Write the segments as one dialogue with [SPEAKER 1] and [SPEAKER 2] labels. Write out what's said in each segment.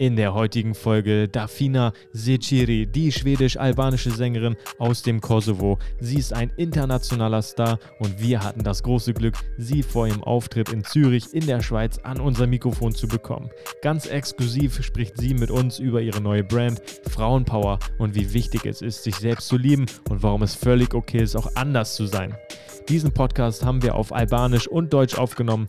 [SPEAKER 1] In der heutigen Folge Dafina Seciri, die schwedisch-albanische Sängerin aus dem Kosovo. Sie ist ein internationaler Star und wir hatten das große Glück, sie vor ihrem Auftritt in Zürich in der Schweiz an unser Mikrofon zu bekommen. Ganz exklusiv spricht sie mit uns über ihre neue Brand Frauenpower und wie wichtig es ist, sich selbst zu lieben und warum es völlig okay ist, auch anders zu sein. Diesen Podcast haben wir auf Albanisch und Deutsch aufgenommen.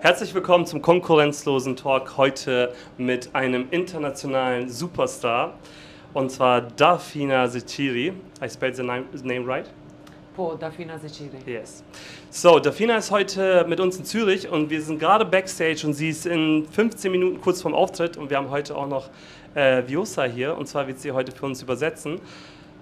[SPEAKER 2] Herzlich willkommen zum konkurrenzlosen Talk heute mit einem internationalen Superstar und zwar Dafina Zeciri. I spelled the name, right?
[SPEAKER 3] Po Dafina Zeciri.
[SPEAKER 2] Yes. So, Dafina ist heute mit uns in Zürich und wir sind gerade backstage und sie ist in 15 Minuten kurz vorm Auftritt und wir haben heute auch noch äh, Viosa hier und zwar wird sie heute für uns übersetzen.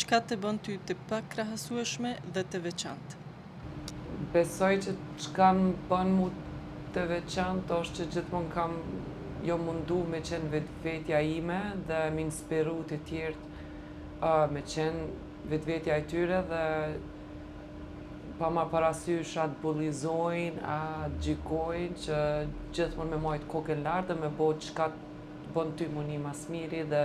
[SPEAKER 2] Çka te bën
[SPEAKER 4] ty të pakrahasueshme dhe të veçantë?
[SPEAKER 3] Besoj që çka më bën mu të veçantë osht që gjithmonë kam jo mundu me qenë vetvetja ime dhe me inspiru të tjerët me qenë vetvetja e tyre dhe pa marr parasysh a të bullizojnë, a të gjykojnë që gjithmonë me majt koken lart dhe me bo çka të bën ty m'u ni ma s'miri dhe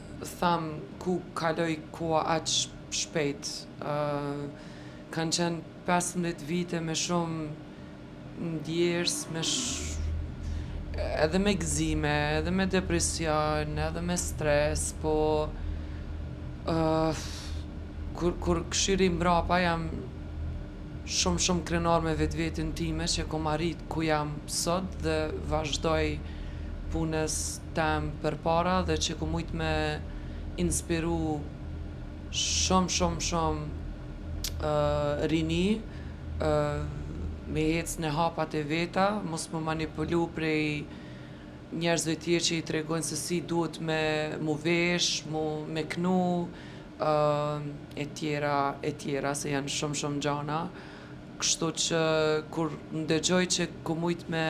[SPEAKER 3] tham ku kaloi koha aq shpejt kanë qenë pesëmbëdhjetë vite me shumë ndjersë me edhe me gëzime edhe me depresion edhe me stres po kur kur kshyri mbrapa jam shumë shumë krenare me vetveten time që kom arrit ku jam sot dhe vazhdoj punën teme përpara dhe që kom mujt me inspiru shumë shumë shumë rini me ecë në hapat e veta, mos mu manipulu prej njerzve tjerë që i tregojnë se si duhet me mu veshë, me knu e tjera e tjera se janë shumë shumë gjana, kshtu që kur ndëgjoj që kom mujt me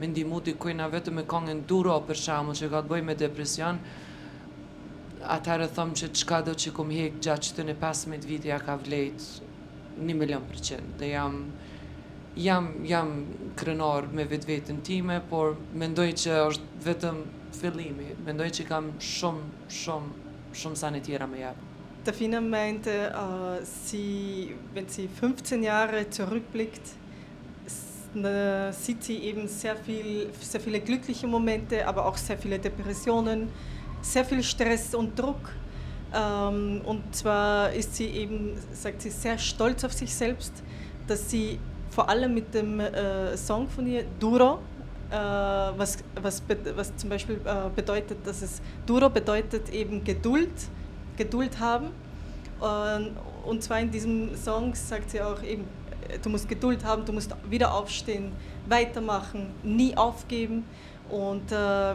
[SPEAKER 3] Me ndihmu dikujna vetëm me këngën Duro për shembull që ka të bëjë me depresion atëherë thom që çkado që kom hek gjatë qtyne pesëmbëdhjetë vite ja ka vlejt një milion për qind dhe jam jam jam krenare me vetveten time por mendoj që është vetëm fillimi mendoj që kam shum shum shum sene tjera me jep.
[SPEAKER 4] Davina meinte, wenn sie fünfzehn Jahre zurückblickt, në City eben sehr viel sehr viele glückliche Momente, aber auch sehr viele Depressionen, sehr viel Stress und Druck. Ähm, um, und zwar ist sie eben, sagt sie, sehr stolz auf sich selbst, dass sie vor allem mit dem äh, Song von ihr, Duro, äh, was, was, was zum Beispiel äh, bedeutet, dass es, Duro bedeutet eben Geduld, Geduld haben. und zwar in diesem Song sagt sie auch eben, äh, du musst Geduld haben, du musst wieder aufstehen, weitermachen, nie aufgeben. Und äh,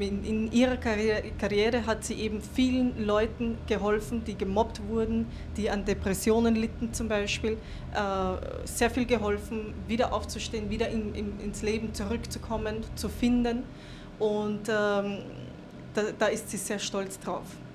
[SPEAKER 4] in, in ihrer Karriere, Karriere hat sie eben vielen Leuten geholfen, die gemobbt wurden, die an Depressionen litten zum Beispiel. Äh, sehr viel geholfen, wieder aufzustehen, wieder in, in, ins Leben zurückzukommen, zu finden. Und ähm, da, da ist sie sehr stolz drauf.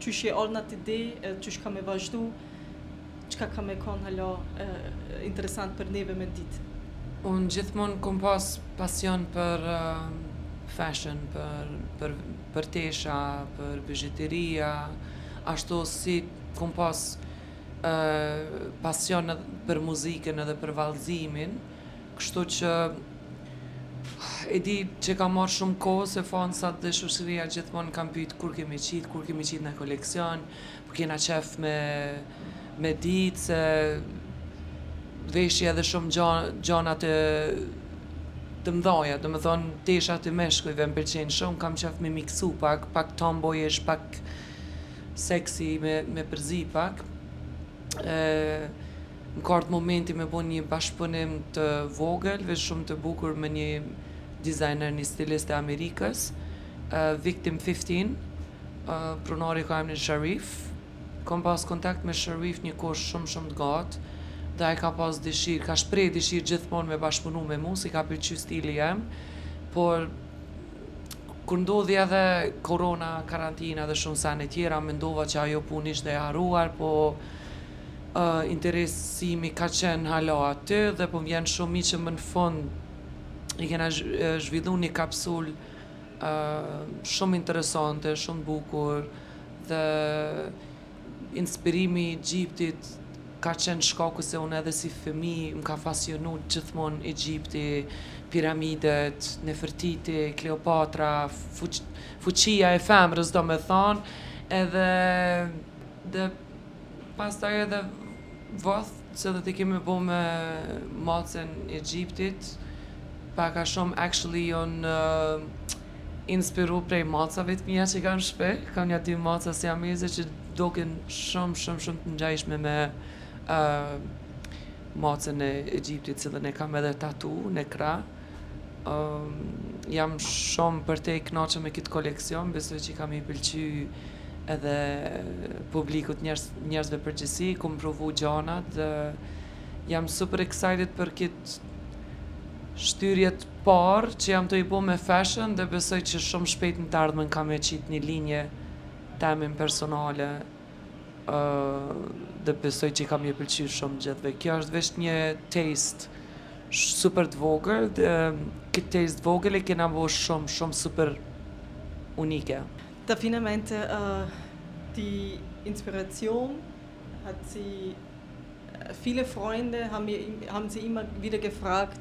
[SPEAKER 4] Qysh je ardh n'at ide edhe qysh ka me vazhdu, qka ka me kon hala interesant për neve me dit?
[SPEAKER 3] Unë gjithmonë kom pas pasion për fashion, për për për tesha, për bizhuteria, ashtu si kom pas pasion për muzikën edhe për vallëzimin, Kështu që e di që ka marrë shumë kohë se fansat dhe shoqëria gjithmonë kanë pyet kur ke me qitë, kur ke me qitë një koleksion, po kena qef me ditë se veshi edhe shumë gjana të të mëdhaja, domethënë tesha të meshkujve më pëlqejnë shumë, kam qef me miksu pak, pak tomboyish, pak seksi me me përzi pak. Na ka ardh momenti me bo një bashkëpunim të vogël, veç shumë të bukur me një designer, një stilist e Amerikës, Victim Fifteen. Pronari ka emrin Sharif. Kam pas kontakt me Sharif një kohë shumë shumë të gatë dhe ai ka pas dëshirë, ka shpreh dëshirë gjithmonë me bashkëpunu me mu, se i ka pëlqy stili jem, por kur ndodhi edhe korona, karantina dhe shumë sene tjera, mendova që ajo punë ishte e harruar, po, Interesimi ka qenë hala aty dhe po më vjen shumë mirë që më në fund i kena zhvillu ni kapsulë shumë interesante, shumë bukur dhe inspirimi i Egjiptit ka qenë shkaku se unë edhe si fëmijë më ka fascinu gjithmonë Egjipti, piramidet, Nefertiti, Kleopatra, fuqia e femrës domethënë edhe dhe Pastaj edhe vathët cilat i kemi bo me macen egjiptit pak a shum actually jon inspiru prej macave të mija që kam n'shpi kam nja dy maca siameze që doken shum shum shum të ngjajshme me macen e egjiptit cilën e kam edhe tatu në krah Jam shum për te e knaqe me kit koleksion besoj qi ka me i pelqy edhe publikut njerzve përgjithsi kur m'i provu gjanat dhe jam super excited për kit shtyrje të par qe jam tu e bo me fashion dhe besoj që shum shpejt në të ardhmen kam me qit ni linje temin personale Dhe besoj që ka me ju pëlqy shumë gjithve. Kjo është veç një taste super të vogël dhe këtë taste të vogël e kena bo shumë shumë super unike.
[SPEAKER 4] Du findest deine Inspiration, hat sie. viele Freunde haben, mir, haben sie immer wieder gefragt,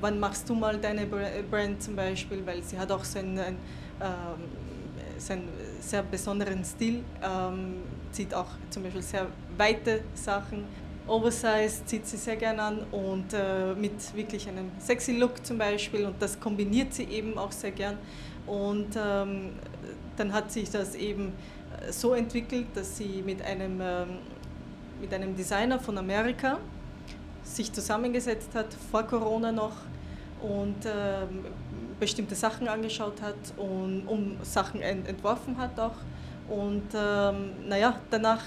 [SPEAKER 4] wann machst du mal deine äh, Brand zum Beispiel, weil sie hat auch so einen, ähm, so sehr besonderen Stil, ähm, zieht auch zum Beispiel sehr weite Sachen. Oversize zieht sie sehr gerne an und äh, mit wirklich einem sexy Look zum Beispiel und das kombiniert sie eben auch sehr gern. Und ähm, dann hat sich das eben äh, so entwickelt, dass sie mit einem, ähm, mit einem Designer von Amerika sich zusammengesetzt hat, vor Corona noch, und äh, bestimmte Sachen angeschaut hat und um Sachen ent entworfen hat auch. Und ähm, naja, danach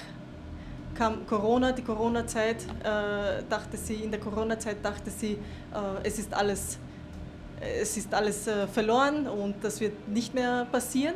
[SPEAKER 4] kam Corona, die Corona-Zeit, äh, dachte sie, in der Corona-Zeit dachte sie, äh, es ist alles, es ist alles äh, verloren und das wird nicht mehr passieren.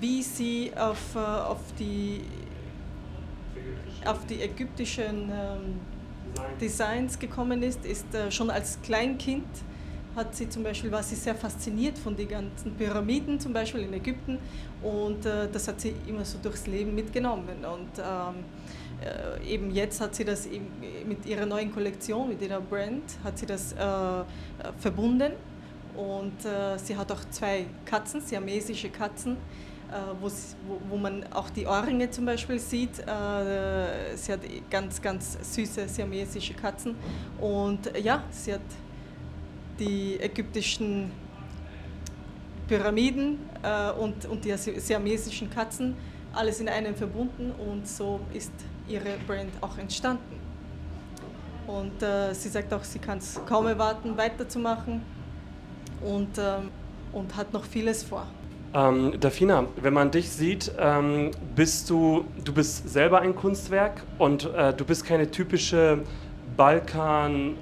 [SPEAKER 4] wie sie auf, äh, auf, die, auf die ägyptischen ähm, Designs gekommen ist, ist äh, schon als Kleinkind hat sie zum Beispiel, war sie sehr fasziniert von den ganzen Pyramiden, zum Beispiel in Ägypten. Und äh, das hat sie immer so durchs Leben mitgenommen. Und ähm, äh, eben jetzt hat sie das eben mit ihrer neuen Kollektion, mit ihrer Brand, hat sie das äh, verbunden. Und äh, sie hat auch zwei Katzen, siamesische Katzen, äh, wo, wo, man auch die Ohrringe zum Beispiel sieht. Äh, sie hat ganz, ganz süße siamesische Katzen. Und äh, ja, sie hat die ägyptischen Pyramiden äh, und, und die siamesischen Katzen, alles in einem verbunden und so ist ihre Brand auch entstanden. Und äh, sie sagt auch, sie kann es kaum erwarten, weiterzumachen und, ähm, und hat noch vieles vor.
[SPEAKER 2] Ähm, Dafina, wenn man dich sieht, ähm, bist du, du bist selber ein Kunstwerk und äh, du bist keine typische Balkan-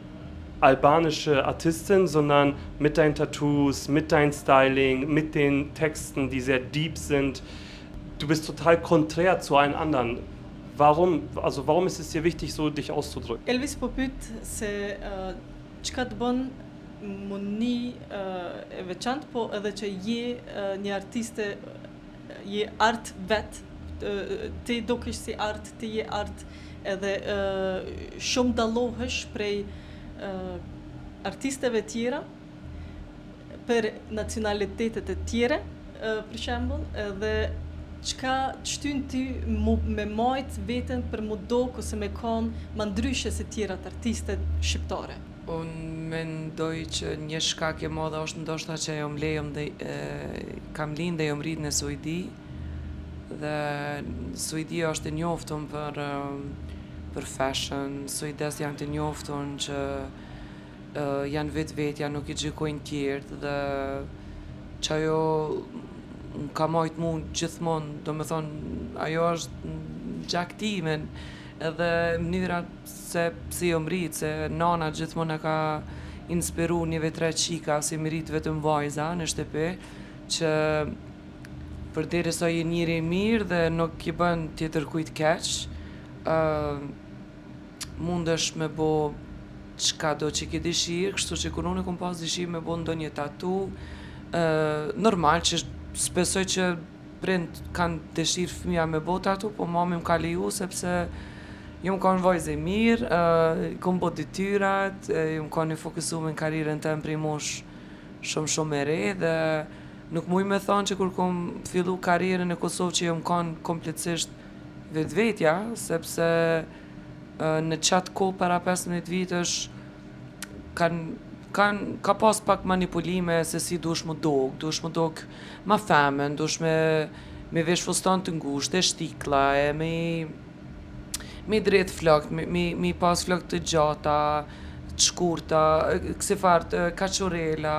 [SPEAKER 2] albanische Artistin, sondern mit deinen Tattoos, mit deinem Styling, mit den Texten, die sehr deep sind. Du bist total konträr zu allen anderen. Warum, also warum ist es dir wichtig, so dich auszudrücken?
[SPEAKER 4] Elvis po pyet se çka të bën mu ni e veçantë, po edhe që je një artiste, je art vetë, ti dokesh si art, ti je art, edhe shumë dallohesh prej artisteve tjera, për nacionalitetet e tjera, për shembull, edhe çka të shtyn ty mu, me majt veten për m'u dok ose me kon ma ndryshe se tjerat artiste shqiptare?
[SPEAKER 3] Unë mendoj që një shkak e madhe osht ndoshta që jom lejom dhe kam lind dhe jom rrit në Suedi dhe Suedia osht e njoftun për për fashion, suedezët jan të njoftun që janë vetvetja nuk i gjykojnë tjertë dhe qajo më ka majt mu gjithmon do me thon ajo ësht n'gjak timin edhe mnyra se si jom rrit se nana gjithmon na ka inspiru neve tre qika se jemi rrit vetëm vajza në shtepi që përderisa je njeri i mir dhe nuk i bën tjetërkujt keq Mundesh me bo çkado që ke dëshirë, kështu që kur unë kom pas dëshirë me bo ndonjë tatu, normal që s'besoj që prind kan dëshirë fëmija me bo tatu, po mami m'ka liju sepse jom kon vajzë e mirë, i kom bo detyrat, jom kon e fokusume n'karriren tem prej moshë shumë shumë e re dhe nuk muj me thonë që kur kom fillu karriren në Kosovë që jom kon kompletësisht vetvetja, sepse. në qatë kohë para pesëmbëdhjetë vitesh kanë kanë ka pas pak manipulime se si duhesh mu dok, duhesh mu dok ma femën, duhesh me me vesh fustan të ngushtë e shtikla e me i me i dredh flokët, me me me i pas flokët të gjata, të shkurta, ksifar të kaçurrela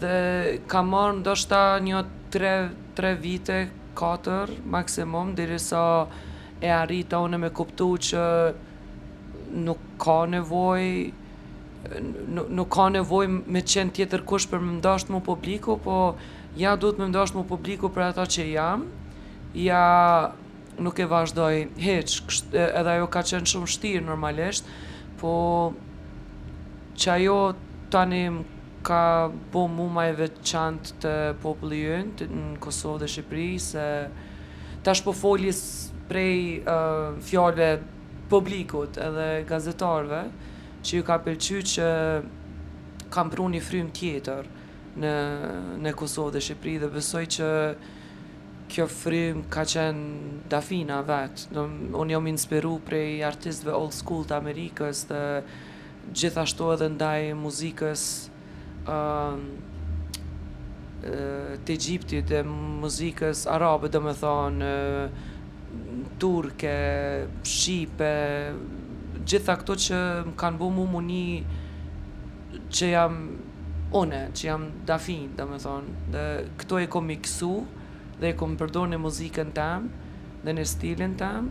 [SPEAKER 3] dhe ka marrë ndoshta njo tre vite katër maksimum derisa E arrita unë me kuptu që nuk ka nevojë, nuk ka nevojë me qenë tjetër kush për me m'dasht mu publiku, po ja duhet me m'dasht mu publiku për ata që jam, ja nuk e vazhdoj hiq, edhe ajo ka qenë shumë vshtirë normalisht, po që ajo tani m'ka bo mu ma e veçantë te populli ynë, në Kosovë dhe Shqipëri, se Tash po foli prej fjalëve publikut edhe gazetarëve që ju ka pëlqy që kam pru një frymë tjetër në në Kosovë dhe Shqipëri dhe besoj që kjo frymë ka qen Dafina vet unë jom inspiru prej artistëve old school të Amerikës dhe gjithashtu edhe ndaj muzikës të Egjiptit dhe muzikës arabe domethënë turke, shqipe, gjitha këto që më kanë bo mu mu ni që jam une, që jam Dafin domethënë dhe këto i kom miksu dhe i kom përdor në muzikën tem dhe në stilin tem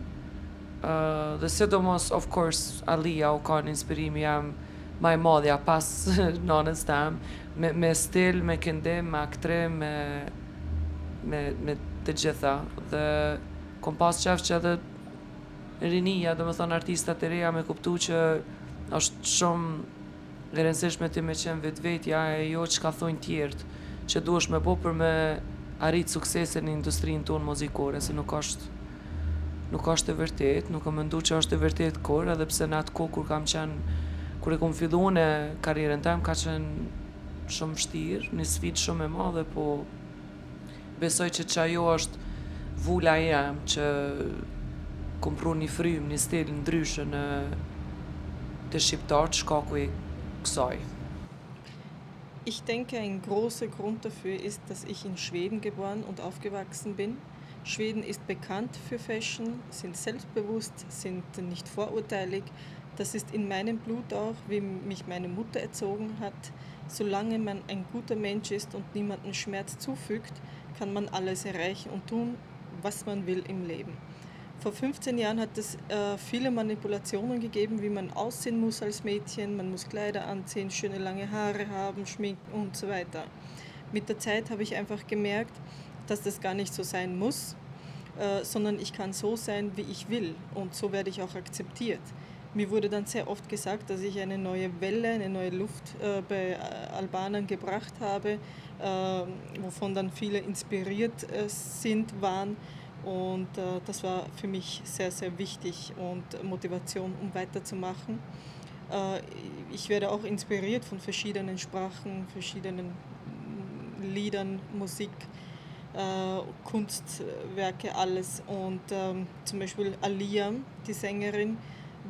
[SPEAKER 3] dhe sidomos of course Aaliyah u kon inspirimi jem Ma e madhja pas nanës tem me me stil me këndim me aktrim me me me të gjitha dhe kom pas qef që edhe rinia domethën artistat e reja me kuptu që osht shum e rendsishme ti me qenë vetvetja e jo çka thojn tjert që duhesh me bo për me arrit suksesin në industrin ton mozikore se nuk osht Nuk asht e vertetë, nuk kam mendu që asht e vertetë kurr, edhe pse në atë kohë kur kam qen, kur e kom fillu une karrierën tem, ka qen shumë vshtirë, një sfidë shumë e madhe, po besoj që ç'ajo asht vula jem, që kom pru një frymë, një stil ndryshe në te shqiptarët shkaku i ksaj.
[SPEAKER 4] Ich denke ein große Grund dafür ist dass ich in Schweden geboren und aufgewachsen bin. Schweden ist bekannt für Fashion, sind selbstbewusst, sind nicht vorurteilig. Das ist in meinem Blut auch, wie mich meine Mutter erzogen hat. Solange man ein guter Mensch ist und niemanden Schmerz zufügt, kann man alles erreichen und tun, was man will im Leben. Vor 15 Jahren hat es äh, viele Manipulationen gegeben, wie man aussehen muss als Mädchen. Man muss Kleider anziehen, schöne lange Haare haben, schminken und so weiter. Mit der Zeit habe ich einfach gemerkt, dass das gar nicht so sein muss, äh, sondern ich kann so sein, wie ich will. Und so werde ich auch akzeptiert. Mir wurde dann sehr oft gesagt, dass ich eine neue Welle, eine neue Luft äh, bei äh, Albanern gebracht habe, äh, wovon dann viele inspiriert äh, sind, waren. Und äh, das war für mich sehr, sehr wichtig und Motivation, um weiterzumachen. Äh, ich werde auch inspiriert von verschiedenen Sprachen, verschiedenen mm, Liedern, Musik. Kunstwerke, alles. Und ähm, zum Beispiel Alia, die Sängerin,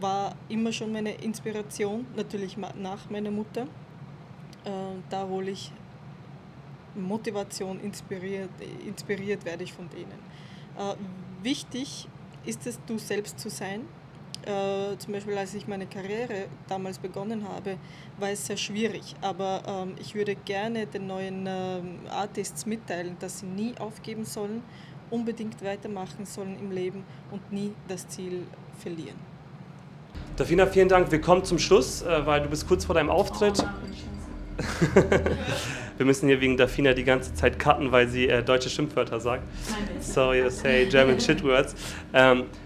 [SPEAKER 4] war immer schon meine Inspiration, natürlich nach meiner Mutter. Äh, da hole ich Motivation, inspiriert, inspiriert werde ich von denen. Äh, wichtig ist es, du selbst zu sein. Äh, zum Beispiel, als ich meine Karriere damals begonnen habe, war es sehr schwierig. Aber ähm, ich würde gerne den neuen ähm, Artists mitteilen, dass sie nie aufgeben sollen, unbedingt weitermachen sollen im Leben und nie das Ziel verlieren.
[SPEAKER 2] Davina, vielen Dank. Wir kommen zum Schluss, äh, weil du bist kurz vor deinem Auftritt. Oh, Wir müssen hier wegen Dafina die ganze Zeit cutten, weil sie äh, deutsche Schimpfwörter sagt. Sorry, you say German shitwords. Ähm,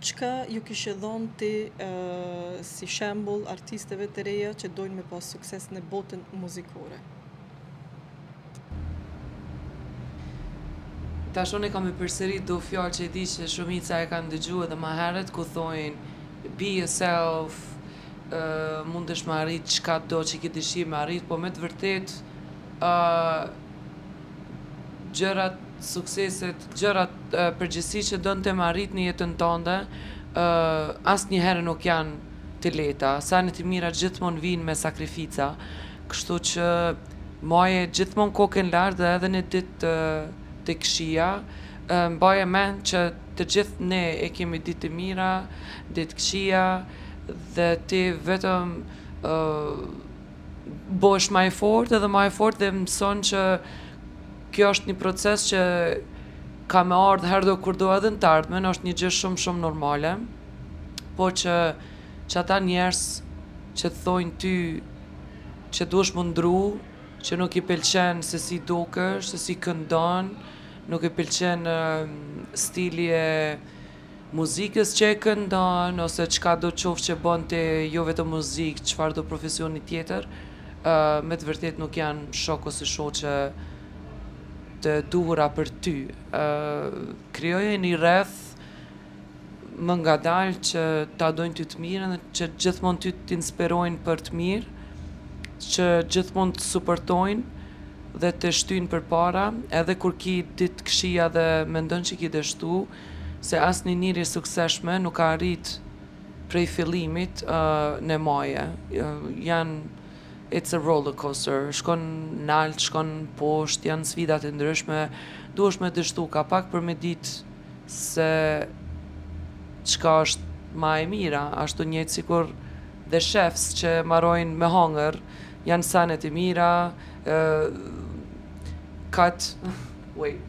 [SPEAKER 4] Çka ju kishe dhënë ti si shembull artisteve të reja që dojnë me pas sukses në botën muzikore?
[SPEAKER 3] Tash unë kam me përsërit do fjalë që e di që shumica e kanë ndëgju edhe ma herët ku thojnë be yourself mundesh me arrit çka do që ke dëshirë me arrit po me të vërtetë gjërat, sukseset, gjërat përgjithësi që don ti me arrit në jetën tënde asnjëherë nuk janë të lehta, senet e mira gjithmonë vijnë me sakrifica, kështu që maje gjithmonë kokën lart dhe edhe në ditë të këqija mbaje mend që të gjithë ne e kemi ditë të mira, ditë të këqija dhe ti vetëm bohesh ma e fortë edhe ma e fortë dhe mëson që kjo është një proces që ka me ardhë herdo kurdo edhe në të ardhmen, është një gjë shumë shumë normale, po që që ata njerëz që të thojnë ty që duhesh m'u ndrru, që nuk i pëlqen se si dukesh, se si këndon, nuk i pëlqen stili e muzikës që e këndon ose çka do qoftë që bën ti jo vetëm muzikë çfarë do profesioni tjetër me të vërtetë nuk janë shok ose shoqe të duhura për ty krijoje ni rreth më ngadalë që ta dojnë ty të mirën dhe që gjithmonë ty t'inspirojnë për të mirë që gjithmonë të suportojnë dhe të shtyjnë përpara edhe kur ki ditë kqija dhe mendon që ki dështu. se asnji njeri i suksesshëm nuk ka arrit prej fillimit ne maje jan it's a roller coaster shkon nalt shkon poshtë jan sfidat e ndryshme duhesh me dështu ka pak për me dit se qka është ma e mira ashtu njejt sikur dhe chefs qe marojn me hangër jan senet e mira cut wait.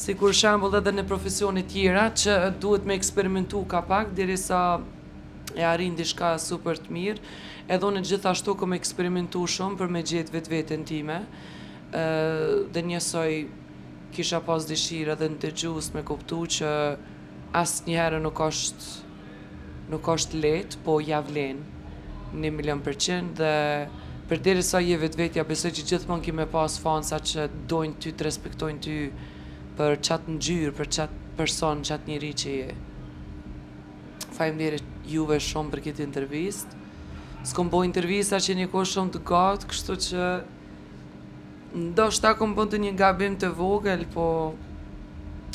[SPEAKER 3] Sikur shembull edhe në profesione tjera që duhet me eksperimentu ka pak derisa e arrin dishka super të mirë, edhe unë gjithashtu kom eksperimentu shumë për me gjetë vetveten time dhe njësoj kisha pas dëshirë edhe ndëgjuesit me kuptu që asnjëherë nuk osht Nuk osht lehtë, po ja vlen. Një milion për qind dhe përderisa je vetvetja besoj që gjithmonë ke me pas fansa që t'dojnë ty të respektojnë ty për qat ngjyrë për qat person qat njeri që je. Faleminderit juve shumë për këtë intervistë. S'kom bo intervista qe një kohë shumë të gatë kështu që Ndoshta kom bo ndonjë gabim të vogël, po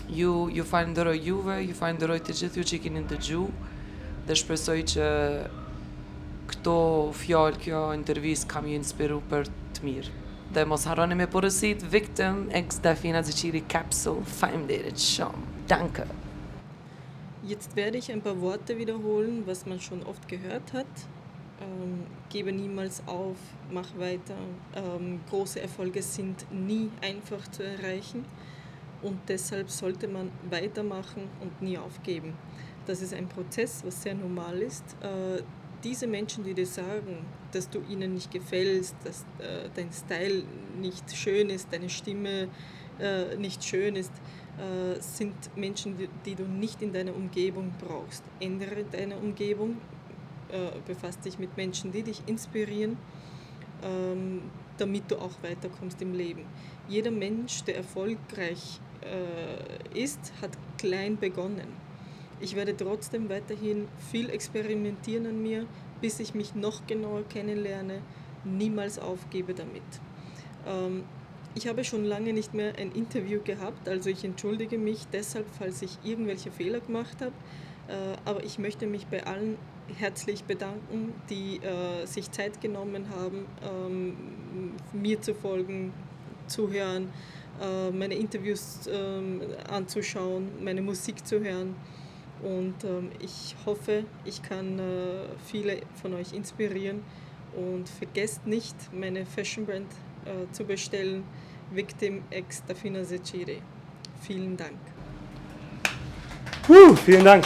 [SPEAKER 3] ju ju falënderoj juve, ju falënderoj të gjithë ju që keni ndëgju dhe shpresoj që këto fjalë, kjo intervistë ka m'ju inspiru për të mirë. Dhe mos harroni me porositë Victim x Dafina Zeqiri Capsule. Faleminderit shumë. Danke.
[SPEAKER 4] Jetzt werde ich ein paar Worte wiederholen, was man schon oft gehört hat. Gebe niemals auf. mach weiter. Ähm, große Erfolge sind nie einfach zu erreichen und deshalb sollte man weitermachen und nie aufgeben. Das ist ein Prozess, was sehr normal ist. Äh, diese Menschen, die dir sagen, dass du ihnen nicht gefällst, dass äh, dein Style nicht schön ist, deine Stimme äh, nicht schön ist, äh, sind Menschen, die, die, du nicht in deiner Umgebung brauchst. Ändere deine Umgebung, äh, befasst dich mit Menschen, die dich inspirieren, ähm, damit du auch weiterkommst im Leben. Jeder Mensch, der erfolgreich äh, ist, hat klein begonnen ich werde trotzdem weiterhin viel experimentieren an mir, bis ich mich noch genauer kennenlerne, niemals aufgebe damit. Ähm, ich habe schon lange nicht mehr ein Interview gehabt, also ich entschuldige mich deshalb, falls ich irgendwelche Fehler gemacht habe. Äh, aber ich möchte mich bei allen herzlich bedanken, die äh, sich Zeit genommen haben, ähm, mir zu folgen, zu hören, äh, meine Interviews ähm, anzuschauen, meine Musik zu hören. Und ähm, ich hoffe, ich kann äh, viele von euch inspirieren. Und vergesst nicht, meine Fashion Brand äh, zu bestellen. Victim ex Dafina Secire. Vielen Dank.
[SPEAKER 2] Puh, vielen Dank.